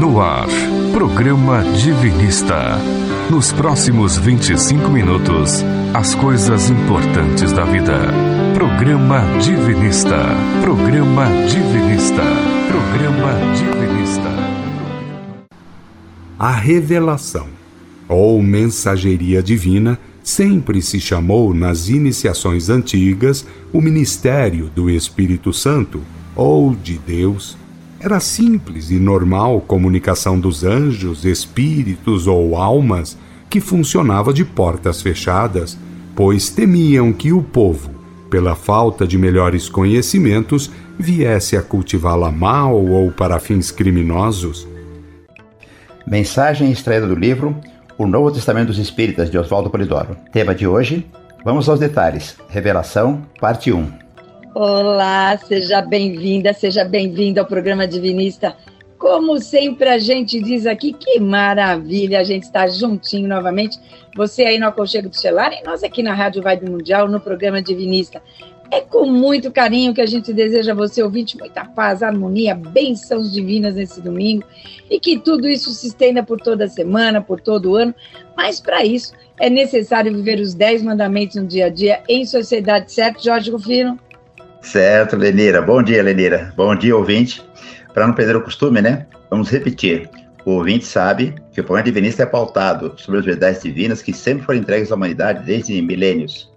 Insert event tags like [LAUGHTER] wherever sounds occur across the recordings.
No ar, programa Divinista. Nos próximos 25 minutos, as coisas importantes da vida. Programa Divinista. Programa Divinista. Programa Divinista. A revelação, ou mensageria divina, sempre se chamou nas iniciações antigas o ministério do Espírito Santo, ou de Deus era simples e normal comunicação dos anjos, espíritos ou almas que funcionava de portas fechadas, pois temiam que o povo, pela falta de melhores conhecimentos, viesse a cultivá-la mal ou para fins criminosos. Mensagem extraída do livro O Novo Testamento dos Espíritas de Oswaldo Polidoro. Tema de hoje: Vamos aos detalhes. Revelação, parte 1. Olá, seja bem-vinda, seja bem-vindo ao programa Divinista. Como sempre a gente diz aqui, que maravilha a gente estar juntinho novamente. Você aí no Aconchego do Celular e nós aqui na Rádio Vibe Mundial, no programa Divinista. É com muito carinho que a gente deseja a você, ouvinte, muita paz, harmonia, bênçãos divinas nesse domingo e que tudo isso se estenda por toda a semana, por todo o ano. Mas para isso é necessário viver os 10 mandamentos no dia a dia em sociedade, certo, Jorge Rufino? Certo, Lenira. Bom dia, Lenira. Bom dia, ouvinte. Para não perder o costume, né? Vamos repetir. O ouvinte sabe que o programa divinista é pautado sobre as verdades divinas que sempre foram entregues à humanidade desde milênios.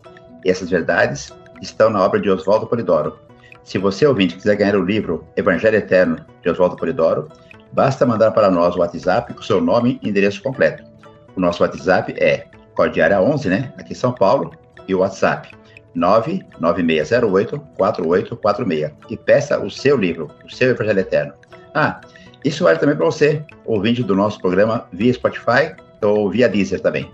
E essas verdades estão na obra de Oswaldo Polidoro. Se você, ouvinte, quiser ganhar o livro Evangelho Eterno, de Oswaldo Polidoro, basta mandar para nós o WhatsApp com seu nome e endereço completo. O nosso WhatsApp é Cordiária 11, né? Aqui em São Paulo, e o WhatsApp 99608-4846 e peça o seu livro, o seu Evangelho Eterno. Ah, isso vale também para você, ouvinte do nosso programa via Spotify ou via Deezer também.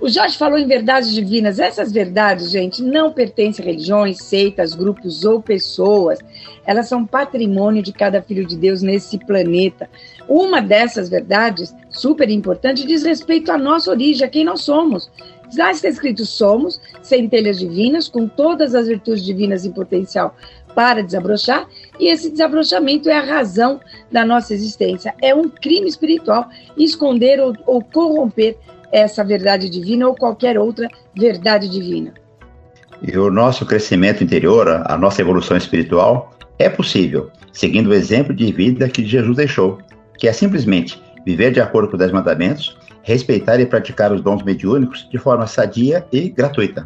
O Jorge falou em verdades divinas. Essas verdades, gente, não pertencem a religiões, seitas, grupos ou pessoas. Elas são patrimônio de cada filho de Deus nesse planeta. Uma dessas verdades, super importante, diz respeito à nossa origem, a quem nós somos. Já está escrito: somos centelhas divinas, com todas as virtudes divinas em potencial para desabrochar, e esse desabrochamento é a razão da nossa existência. É um crime espiritual esconder ou, ou corromper essa verdade divina ou qualquer outra verdade divina. E o nosso crescimento interior, a nossa evolução espiritual, é possível, seguindo o exemplo de vida que Jesus deixou, que é simplesmente viver de acordo com os dez mandamentos respeitar e praticar os dons mediúnicos de forma sadia e gratuita.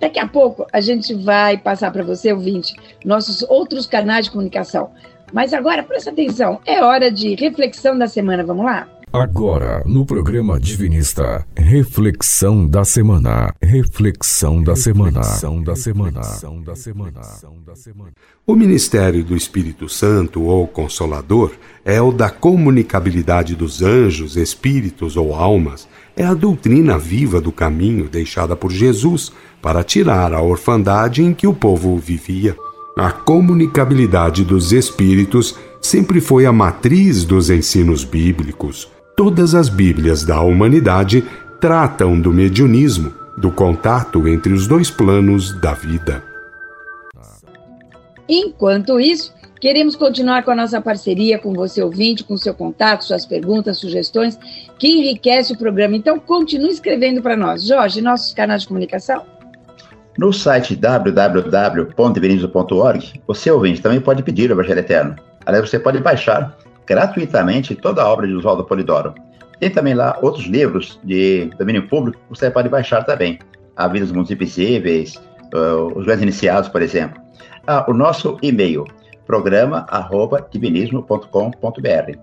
Daqui a pouco a gente vai passar para você, ouvinte, nossos outros canais de comunicação. Mas agora, presta atenção, é hora de reflexão da semana, vamos lá? Agora, no programa Divinista, reflexão da semana. Reflexão da semana. Reflexão da semana. O ministério do Espírito Santo ou Consolador é o da comunicabilidade dos anjos, espíritos ou almas. É a doutrina viva do caminho deixada por Jesus para tirar a orfandade em que o povo vivia. A comunicabilidade dos espíritos sempre foi a matriz dos ensinos bíblicos. Todas as Bíblias da humanidade tratam do mediunismo, do contato entre os dois planos da vida. Enquanto isso, queremos continuar com a nossa parceria com você ouvinte, com seu contato, suas perguntas, sugestões, que enriquece o programa. Então, continue escrevendo para nós. Jorge, nossos canais de comunicação? No site www.divinismo.org, você ouvinte também pode pedir o Evangelho Eterno. Aliás, você pode baixar gratuitamente toda a obra de Oswaldo Polidoro. Tem também lá outros livros de domínio público que você pode baixar também. A Vida dos Mundos Invisíveis, uh, Os Grandes Iniciados, por exemplo. Ah, o nosso e-mail, programa.divinismo.com.br.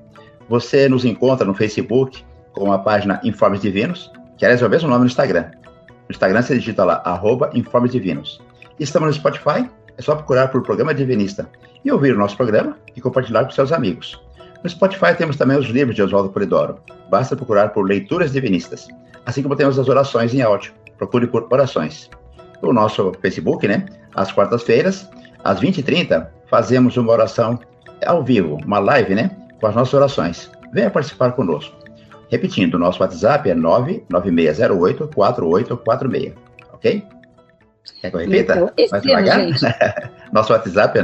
Você nos encontra no Facebook com a página Informes Divinos, que aliás é o mesmo nome no Instagram. No Instagram você digita lá, arroba Informes Divinos. Estamos no Spotify, é só procurar por Programa Divinista e ouvir o nosso programa e compartilhar com seus amigos. No Spotify temos também os livros de Oswaldo Polidoro. Basta procurar por Leituras Divinistas. Assim como temos as orações em áudio. Procure por orações. No nosso Facebook, né? Às quartas-feiras, às 20h30, fazemos uma oração ao vivo, uma live, né? Com as nossas orações. Venha participar conosco. Repetindo, o nosso WhatsApp é 99608-4846. Ok? Quer que eu repita? Mais devagar? [LAUGHS] Nosso WhatsApp é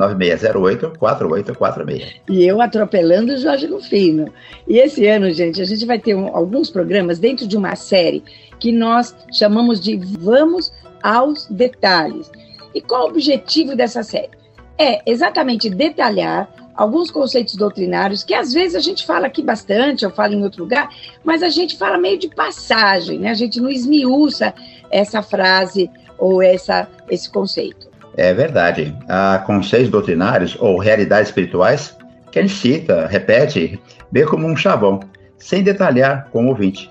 9 968-4846. E eu atropelando o Jorge Rufino. E esse ano, gente, a gente vai ter um, alguns programas dentro de uma série que nós chamamos de Vamos aos Detalhes. E qual o objetivo dessa série? É exatamente detalhar alguns conceitos doutrinários que às vezes a gente fala aqui bastante, eu falo em outro lugar, mas a gente fala meio de passagem, né? A gente não esmiuça essa frase ou essa, esse conceito. É verdade. Há conceitos doutrinários ou realidades espirituais que a gente cita, repete, bem como um chavão, sem detalhar com o ouvinte.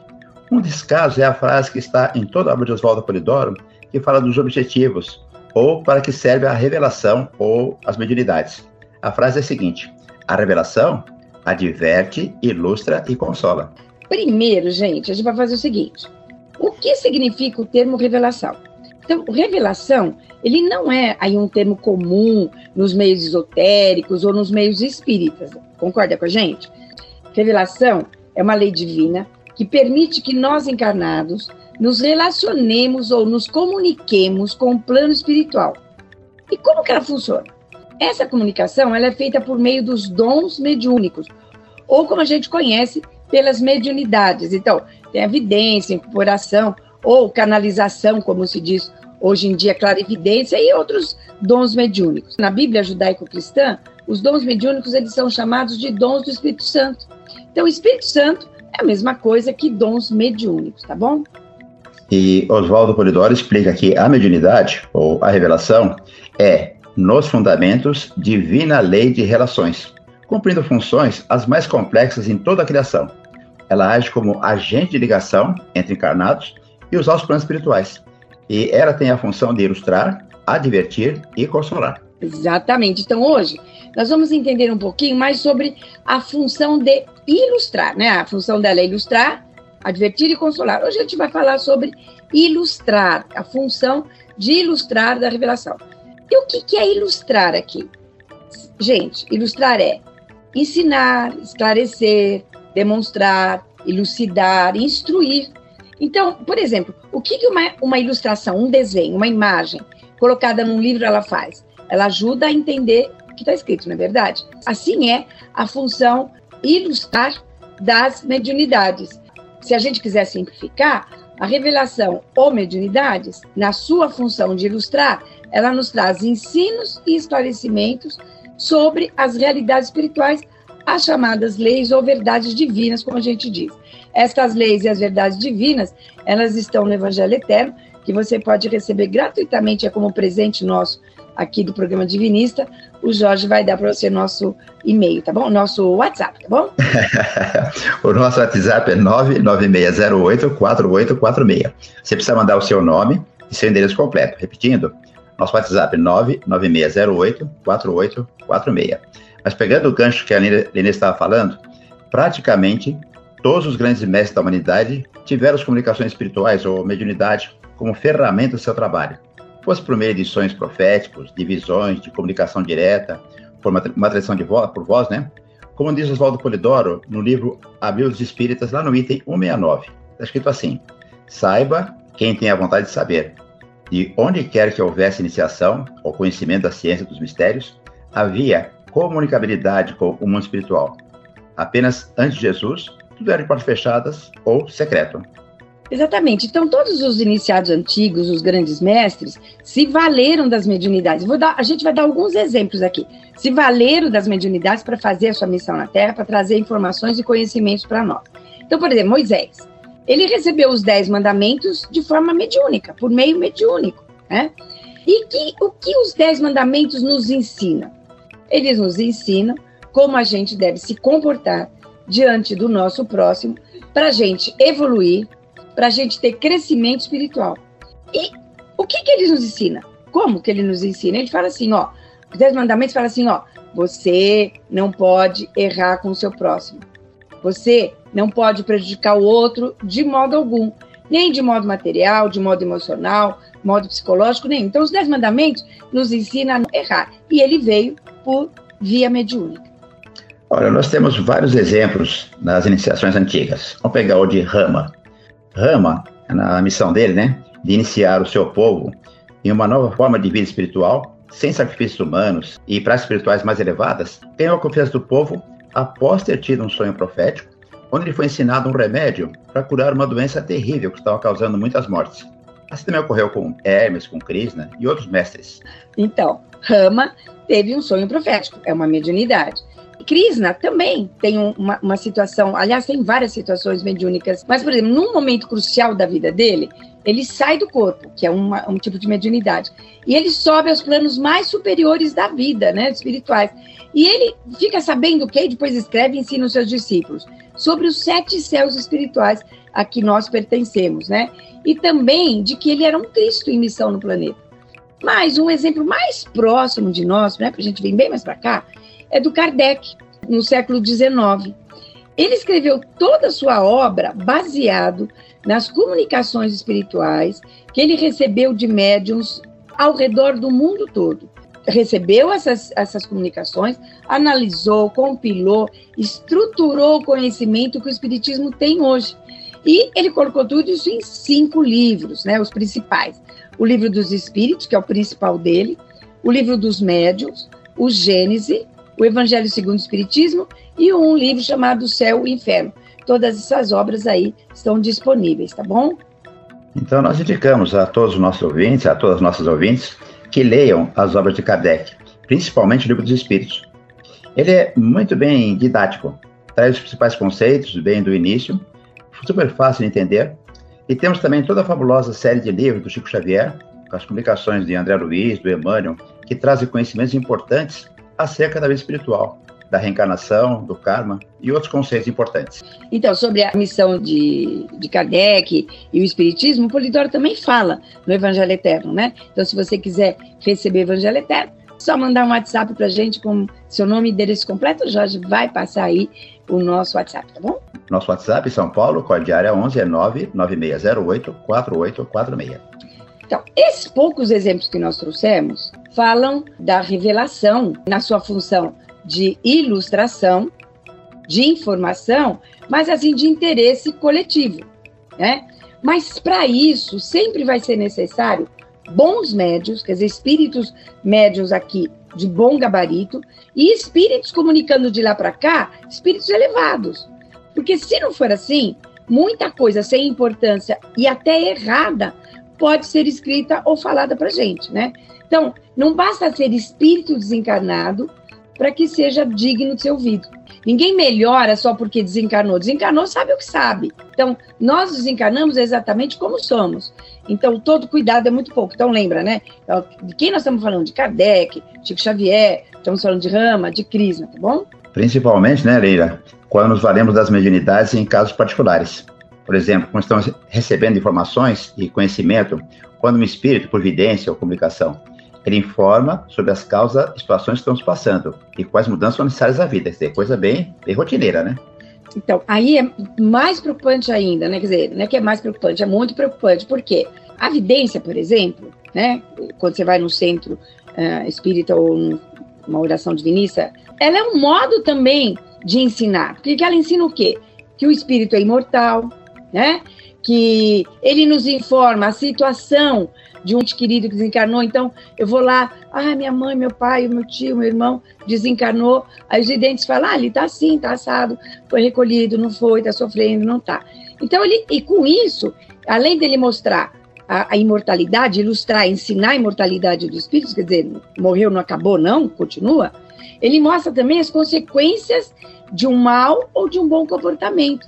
Um desses casos é a frase que está em toda a obra de Oswaldo Polidoro, que fala dos objetivos, ou para que serve a revelação ou as mediunidades. A frase é a seguinte: a revelação adverte, ilustra e consola. Primeiro, gente, a gente vai fazer o seguinte: o que significa o termo revelação? Então, revelação, ele não é aí um termo comum nos meios esotéricos ou nos meios espíritas. Concorda com a gente? Revelação é uma lei divina que permite que nós encarnados nos relacionemos ou nos comuniquemos com o plano espiritual. E como que ela funciona? Essa comunicação ela é feita por meio dos dons mediúnicos, ou como a gente conhece, pelas mediunidades. Então, tem evidência, incorporação, ou canalização, como se diz hoje em dia, clarividência e outros dons mediúnicos. Na Bíblia judaico-cristã, os dons mediúnicos eles são chamados de dons do Espírito Santo. Então, Espírito Santo é a mesma coisa que dons mediúnicos, tá bom? E Oswaldo Polidoro explica que a mediunidade, ou a revelação, é nos fundamentos, divina lei de relações, cumprindo funções as mais complexas em toda a criação. Ela age como agente de ligação entre encarnados e os altos planos espirituais. E ela tem a função de ilustrar, advertir e consolar. Exatamente. Então, hoje, nós vamos entender um pouquinho mais sobre a função de ilustrar, né? A função dela é ilustrar, advertir e consolar. Hoje a gente vai falar sobre ilustrar, a função de ilustrar da revelação. E o que, que é ilustrar aqui? Gente, ilustrar é ensinar, esclarecer, demonstrar, elucidar, instruir. Então, por exemplo, o que, uma, uma ilustração, um desenho, uma imagem colocada num livro ela faz? Ela ajuda a entender o que está escrito, não é verdade? Assim é a função ilustrar das mediunidades. Se a gente quiser simplificar, a revelação ou mediunidades, na sua função de ilustrar, ela nos traz ensinos e esclarecimentos sobre as realidades espirituais, as chamadas leis ou verdades divinas, como a gente diz. Estas leis e as verdades divinas, elas estão no Evangelho Eterno, que você pode receber gratuitamente, é como presente nosso aqui do programa Divinista. O Jorge vai dar para você nosso e-mail, tá bom? Nosso WhatsApp, tá bom? [LAUGHS] o nosso WhatsApp é 996084846. Você precisa mandar o seu nome e seu endereço completo. Repetindo, nosso WhatsApp 996084846. Mas pegando o gancho que a Lene estava falando, praticamente todos os grandes mestres da humanidade tiveram as comunicações espirituais ou mediunidade como ferramenta do seu trabalho. Fosse por meio de sonhos proféticos, de visões, de comunicação direta, por uma, tradição de voz, por voz, né? Como diz Oswaldo Polidoro no livro Abril dos Espíritas, lá no item 169. Está escrito assim: Saiba quem tem a vontade de saber, de onde quer que houvesse iniciação ou conhecimento da ciência dos mistérios, havia comunicabilidade com o mundo espiritual. Apenas antes de Jesus, tudo era de portas fechadas ou secreto. Exatamente. Então, todos os iniciados antigos, os grandes mestres, se valeram das mediunidades. Dar, a gente vai dar alguns exemplos aqui. Se valeram das mediunidades para fazer a sua missão na Terra, para trazer informações e conhecimentos para nós. Então, por exemplo, Moisés ele recebeu os dez mandamentos de forma mediúnica, por meio mediúnico, né? E que, o que os dez mandamentos nos ensinam? Eles nos ensinam como a gente deve se comportar diante do nosso próximo para a gente evoluir, para a gente ter crescimento espiritual. E o que, que ele nos ensina? Como que ele nos ensina? Ele fala assim, ó, os dez mandamentos falam assim, ó, você não pode errar com o seu próximo. Você não pode prejudicar o outro de modo algum, nem de modo material, de modo emocional, modo psicológico, nem. Então, os Dez Mandamentos nos ensinam a não errar. E ele veio por via mediúnica. Olha, nós temos vários exemplos nas iniciações antigas. Vamos pegar o de Rama. Rama, na missão dele, né, de iniciar o seu povo em uma nova forma de vida espiritual, sem sacrifícios humanos e práticas espirituais mais elevadas, ganhou a confiança do povo após ter tido um sonho profético, onde lhe foi ensinado um remédio para curar uma doença terrível que estava causando muitas mortes. Assim também ocorreu com Hermes, com Krishna e outros mestres. Então, Rama teve um sonho profético, é uma mediunidade. Krishna também tem uma, uma, situação, aliás, tem várias situações mediúnicas, mas, por exemplo, num momento crucial da vida dele, ele sai do corpo, que é uma, um tipo de mediunidade, e ele sobe aos planos mais superiores da vida, né, espirituais. E ele fica sabendo o que, depois escreve e ensina os seus discípulos sobre os sete céus espirituais a que nós pertencemos, né? E também de que ele era um Cristo em missão no planeta. Mas um exemplo mais próximo de nós, né, para a gente vir bem mais para cá, é do Kardec, no século XIX. Ele escreveu toda a sua obra baseado nas comunicações espirituais que ele recebeu de médiums ao redor do mundo todo. Recebeu essas, essas comunicações, analisou, compilou, estruturou o conhecimento que o Espiritismo tem hoje. E ele colocou tudo isso em cinco livros, né, os principais. O livro dos Espíritos, que é o principal dele, o livro dos Médiuns, o Gênese, o Evangelho segundo o Espiritismo e um livro chamado Céu e Inferno. Todas essas obras aí estão disponíveis, tá bom? Então, nós indicamos a todos os nossos ouvintes, a todas as nossas ouvintes, que leiam as obras de Kardec, principalmente o livro dos Espíritos. Ele é muito bem didático, traz os principais conceitos, bem do início, super fácil de entender. E temos também toda a fabulosa série de livros do Chico Xavier, com as publicações de André Luiz, do Emmanuel, que trazem conhecimentos importantes acerca da vida espiritual, da reencarnação, do karma e outros conceitos importantes. Então, sobre a missão de, de Kardec e o Espiritismo, o Polidoro também fala no Evangelho Eterno, né? Então, se você quiser receber o Evangelho Eterno, só mandar um WhatsApp para gente com seu nome e endereço completo, o Jorge vai passar aí o nosso WhatsApp, tá bom? Nosso WhatsApp, São Paulo, código área 11 é 99608 4846. Então, esses poucos exemplos que nós trouxemos falam da revelação na sua função de ilustração, de informação, mas assim de interesse coletivo, né? Mas para isso sempre vai ser necessário bons médios, quer dizer, espíritos médios aqui de bom gabarito e espíritos comunicando de lá para cá, espíritos elevados. Porque se não for assim, muita coisa sem importância e até errada pode ser escrita ou falada para gente, né? Então, não basta ser espírito desencarnado para que seja digno de ser ouvido. Ninguém melhora só porque desencarnou. Desencarnou sabe o que sabe. Então, nós desencarnamos exatamente como somos. Então, todo cuidado é muito pouco. Então, lembra, né? De quem nós estamos falando? De Kardec, Chico Xavier, estamos falando de Rama, de Krishna, tá bom? Principalmente, né, Leila, quando nos valemos das mediunidades em casos particulares. Por exemplo, quando estamos recebendo informações e conhecimento, quando um espírito, por vidência ou comunicação, ele informa sobre as causas e situações que estamos passando e quais mudanças são necessárias à vida. Quer dizer, coisa bem, bem rotineira, né? Então, aí é mais preocupante ainda, né? Quer dizer, não é que é mais preocupante, é muito preocupante. Por quê? A vidência, por exemplo, né? Quando você vai no centro uh, espírita ou numa oração divinista, ela é um modo também de ensinar. Porque ela ensina o quê? Que o espírito é imortal, né? Que ele nos informa a situação de um querido que desencarnou, então eu vou lá, ah, minha mãe, meu pai, meu tio, meu irmão desencarnou, aí os videntes falam, ah, ele tá assim, tá assado, foi recolhido, não foi, tá sofrendo, não tá. Então ele, e com isso, além dele mostrar a, a imortalidade, ilustrar, ensinar a imortalidade dos espíritos, quer dizer, morreu, não acabou, não, continua, ele mostra também as consequências de um mal ou de um bom comportamento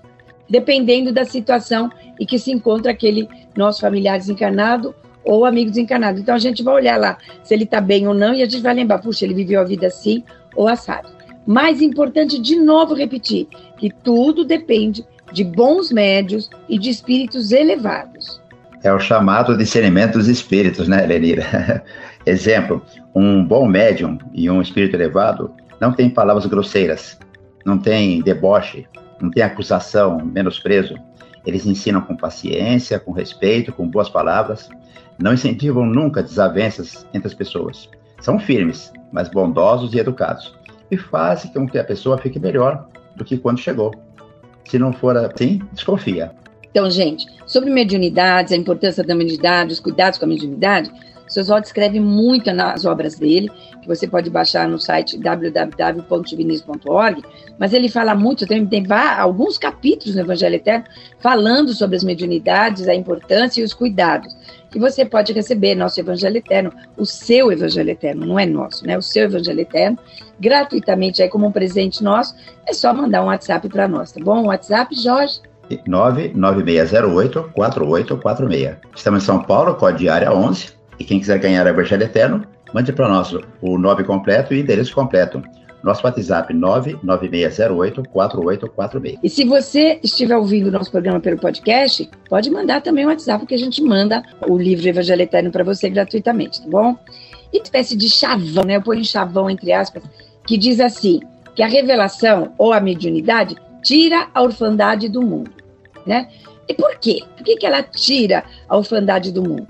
dependendo da situação em que se encontra aquele nosso familiar desencarnado ou amigo desencarnado. Então a gente vai olhar lá se ele está bem ou não e a gente vai lembrar, puxa, ele viveu a vida assim ou assado. Mais importante, de novo repetir, que tudo depende de bons médios e de espíritos elevados. É o chamado discernimento dos espíritos, né, Lenira? [LAUGHS] Exemplo, um bom médium e um espírito elevado não tem palavras grosseiras, não tem deboche, não tem acusação, menosprezo. Eles ensinam com paciência, com respeito, com boas palavras. Não incentivam nunca desavenças entre as pessoas. São firmes, mas bondosos e educados. E fazem com que a pessoa fique melhor do que quando chegou. Se não for assim, desconfia. Então, gente, sobre mediunidades, a importância da mediunidade, os cuidados com a mediunidade, O seu Oswaldo escreve muito nas obras dele, que você pode baixar no site www.divinismo.org, mas ele fala muito, tem, tem alguns capítulos no Evangelho Eterno falando sobre as mediunidades, a importância e os cuidados. E você pode receber nosso Evangelho Eterno, o seu Evangelho Eterno, não é nosso, né? O seu Evangelho Eterno, gratuitamente aí como um presente nosso, é só mandar um WhatsApp para nós, tá bom? WhatsApp, Jorge? 99608-4846. Estamos em São Paulo, código área 11. E quem quiser ganhar o Evangelho Eterno, mande para nós o nome completo e endereço completo. Nosso WhatsApp 99608-4846. E se você estiver ouvindo o nosso programa pelo podcast, pode mandar também o WhatsApp que a gente manda o livro Evangelho Eterno para você gratuitamente, tá bom? E espécie de chavão, né? Eu ponho chavão entre aspas, que diz assim: que a revelação ou a mediunidade tira a orfandade do mundo né? E por quê? Por que, que ela tira a orfandade do mundo?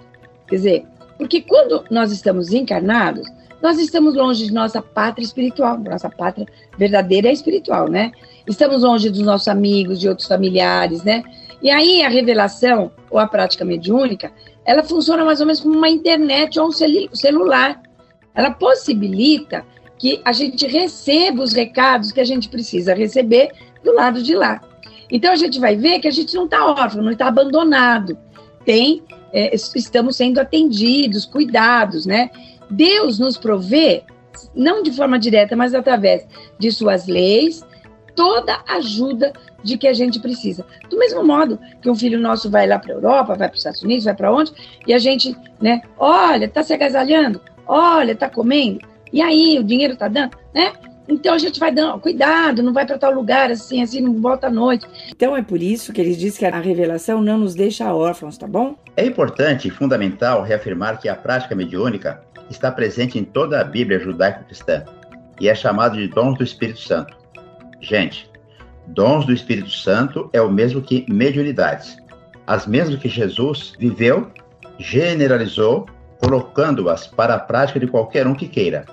Quer dizer, porque quando nós estamos encarnados, nós estamos longe de nossa pátria espiritual, nossa pátria verdadeira é espiritual, né? Estamos longe dos nossos amigos, de outros familiares, né? E aí a revelação ou a prática mediúnica, ela funciona mais ou menos como uma internet ou um celular. Ela possibilita que a gente receba os recados que a gente precisa receber do lado de lá. Então a gente vai ver que a gente não está órfão, não está abandonado. Tem, é, estamos sendo atendidos, cuidados, né? Deus nos provê, não de forma direta, mas através de suas leis, toda ajuda de que a gente precisa. Do mesmo modo que um filho nosso vai lá para a Europa, vai para os Estados Unidos, vai para onde, e a gente, né, olha, está se agasalhando, olha, está comendo, e aí o dinheiro está dando, né? Então a gente vai dando, cuidado, não vai para tal lugar assim, assim, não volta à noite. Então é por isso que ele diz que a revelação não nos deixa órfãos, tá bom? É importante e fundamental reafirmar que a prática mediúnica está presente em toda a Bíblia judaico-cristã e é chamado de dons do Espírito Santo. Gente, dons do Espírito Santo é o mesmo que mediunidades, as mesmas que Jesus viveu, generalizou, colocando-as para a prática de qualquer um que queira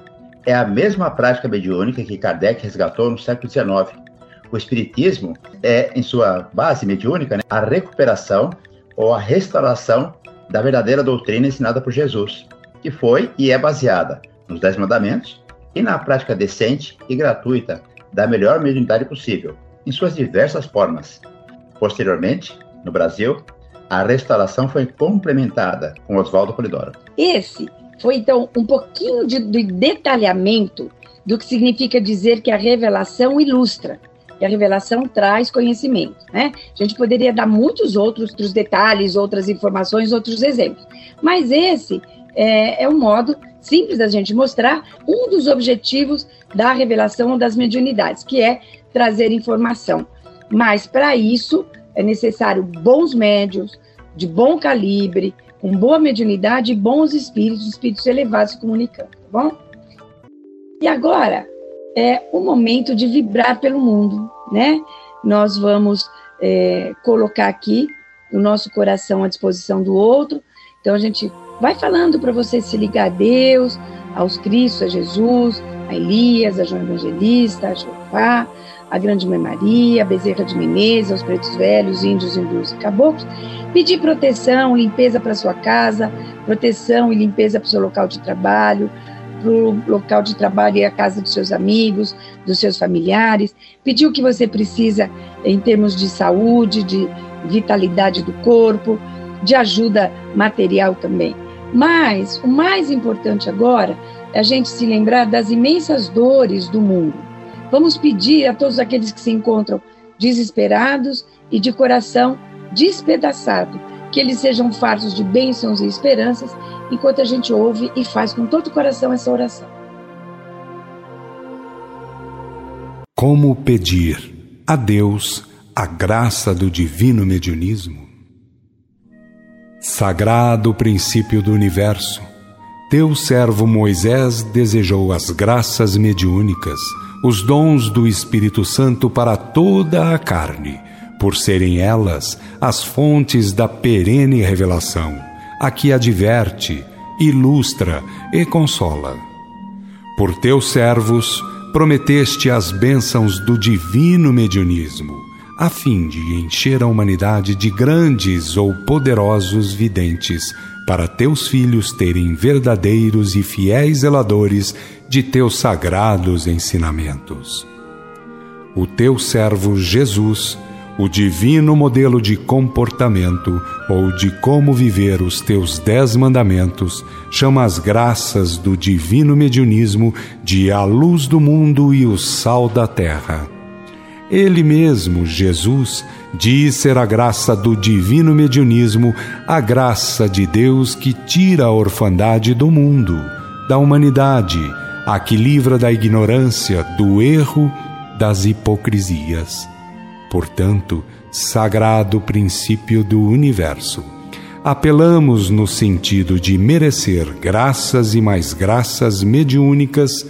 é a mesma prática mediúnica que Kardec resgatou no século XIX. O Espiritismo é, em sua base mediúnica, né, a recuperação ou a restauração da verdadeira doutrina ensinada por Jesus, que foi e é baseada nos Dez Mandamentos e na prática decente e gratuita da melhor mediunidade possível, em suas diversas formas. Posteriormente, no Brasil, a restauração foi complementada com Oswaldo Polidoro. Esse foi então um pouquinho de, de detalhamento do que significa dizer que a revelação ilustra, que a revelação traz conhecimento, né? A gente poderia dar muitos outros, outros detalhes, outras informações, outros exemplos, mas esse é, é um modo simples da gente mostrar um dos objetivos da revelação das mediunidades, que é trazer informação. Mas para isso é necessário bons médios, de bom calibre, com boa mediunidade e bons espíritos, espíritos elevados se comunicando, tá bom? E agora é o momento de vibrar pelo mundo, né? Nós vamos é, colocar aqui o nosso coração à disposição do outro. Então a gente vai falando para você se ligar a Deus, aos Cristos, a Jesus, a Elias, a João Evangelista, a Jeová, a Grande Mãe Maria, a Bezerra de Menezes, aos pretos velhos, índios, hindus e caboclos, pedir proteção, limpeza para sua casa, proteção e limpeza para o seu local de trabalho, para o local de trabalho e a casa dos seus amigos, dos seus familiares, pedir o que você precisa em termos de saúde, de vitalidade do corpo, de ajuda material também. Mas o mais importante agora é a gente se lembrar das imensas dores do mundo Vamos pedir a todos aqueles que se encontram desesperados e de coração despedaçado, que eles sejam fartos de bênçãos e esperanças, enquanto a gente ouve e faz com todo o coração essa oração. Como pedir a Deus a graça do divino mediunismo? Sagrado princípio do universo, teu servo Moisés desejou as graças mediúnicas os dons do Espírito Santo para toda a carne, por serem elas as fontes da perene revelação, a que adverte, ilustra e consola. Por teus servos, prometeste as bênçãos do divino mediunismo, a fim de encher a humanidade de grandes ou poderosos videntes para teus filhos terem verdadeiros e fiéis zeladores de teus sagrados ensinamentos. O teu servo Jesus, o divino modelo de comportamento ou de como viver os teus dez mandamentos, chama as graças do divino mediunismo de a luz do mundo e o sal da terra. Ele mesmo, Jesus, diz ser a graça do divino mediunismo, a graça de Deus que tira a orfandade do mundo, da humanidade, a que livra da ignorância, do erro, das hipocrisias. Portanto, sagrado princípio do universo. Apelamos no sentido de merecer graças e mais graças mediúnicas,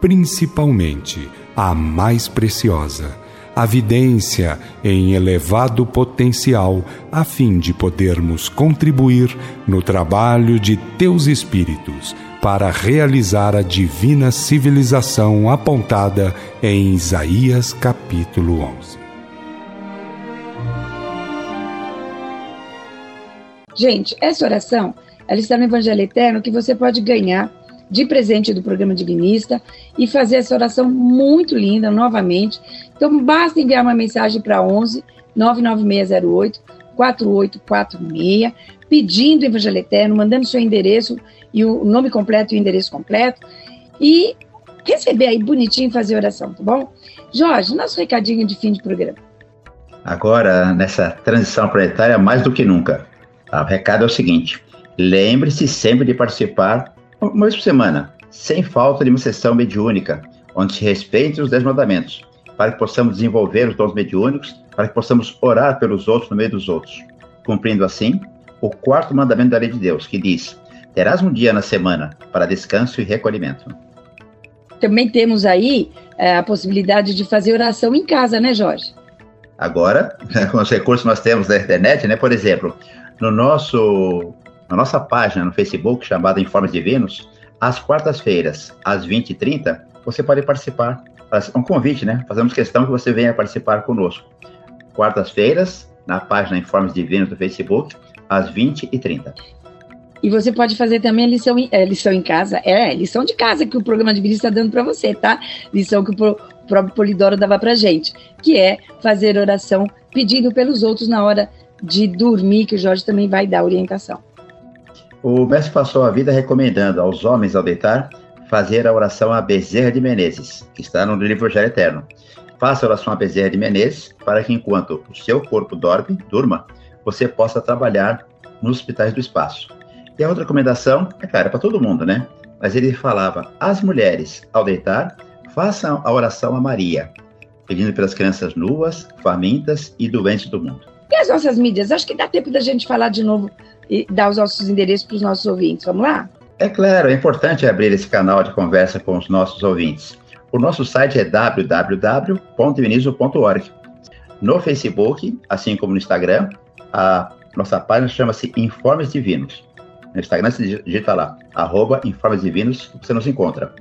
principalmente a mais preciosa a vidência em elevado potencial, a fim de podermos contribuir no trabalho de teus espíritos para realizar a divina civilização apontada em Isaías capítulo 11. Gente, essa oração, ela está no Evangelho Eterno que você pode ganhar de presente do programa Divinista e fazer essa oração muito linda novamente. Então, basta enviar uma mensagem para 11 99608 4846, pedindo o Evangelho Eterno, mandando seu endereço e o nome completo e o endereço completo, e receber aí bonitinho fazer oração, tá bom? Jorge, nosso recadinho de fim de programa. Agora, nessa transição planetária, mais do que nunca, tá? o recado é o seguinte: lembre-se sempre de participar uma vez por semana, sem falta de uma sessão mediúnica, onde se respeite os dez mandamentos, para que possamos desenvolver os dons mediúnicos, para que possamos orar pelos outros no meio dos outros, cumprindo assim o quarto mandamento da lei de Deus, que diz: terás um dia na semana para descanso e recolhimento. Também temos aí é, a possibilidade de fazer oração em casa, né, Jorge? Agora, com os recursos que nós temos da internet, né, por exemplo, no nosso na nossa página no Facebook, chamada Informes Divinos, às quartas-feiras, às 20h30, você pode participar. Um convite, né? Fazemos questão que você venha participar conosco. Quartas-feiras, na página Informes Divinos do Facebook, às 20h30. E você pode fazer também a lição, é, lição em casa. É, lição de casa que o programa de está dando para você, tá? Lição que o próprio Polidoro dava para gente, que é fazer oração pedindo pelos outros na hora de dormir, que o Jorge também vai dar orientação. O mestre passou a vida recomendando aos homens ao deitar fazer a oração a Bezerra de Menezes, que está no livro Evangelho Eterno. Faça a oração a Bezerra de Menezes para que enquanto o seu corpo dorme, durma, você possa trabalhar nos hospitais do espaço. E a outra recomendação, é claro, é para todo mundo, né? Mas ele falava: as mulheres, ao deitar, façam a oração a Maria, pedindo pelas crianças nuas, famintas e doentes do mundo. E as nossas mídias? Acho que dá tempo da gente falar de novo e dar os nossos endereços para os nossos ouvintes. Vamos lá? É claro, é importante abrir esse canal de conversa com os nossos ouvintes. O nosso site é www.divinizo.org. No Facebook, assim como no Instagram, a nossa página chama-se Informes Divinos. No Instagram você digita lá, arroba Informes Divinos, você nos encontra.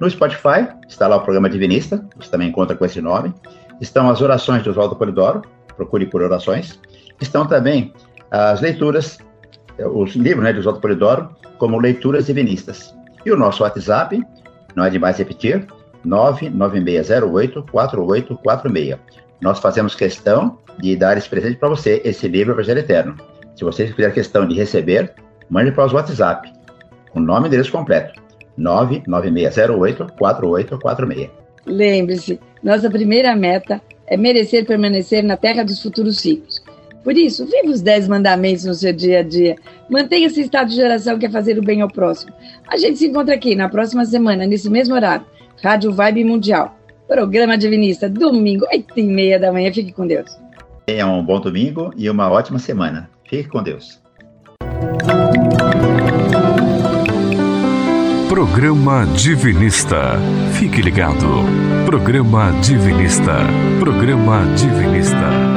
No Spotify, está lá o programa Divinista, você também encontra com esse nome. Estão as orações de Oswaldo Polidoro, procure por orações. Estão também as leituras os livros né, de Oswaldo Polidoro como Leituras Divinistas. E o nosso WhatsApp, não é demais repetir, 99608-4846. Nós fazemos questão de dar esse presente para você, esse livro Evangelho Eterno. Se você fizer questão de receber, mande para os WhatsApp, o nome e endereço completo, 99608-4846. Lembre-se, nossa primeira meta é merecer permanecer na terra dos futuros ciclos. Por isso, viva os dez mandamentos no seu dia a dia. Mantenha esse estado de oração que é fazer o bem ao próximo. A gente se encontra aqui na próxima semana, nesse mesmo horário. Rádio Vibe Mundial. Programa Divinista, domingo, 8 e meia da manhã. Fique com Deus. Tenha um bom domingo e uma ótima semana. Fique com Deus. Programa Divinista. Fique ligado. Programa Divinista. Programa Divinista.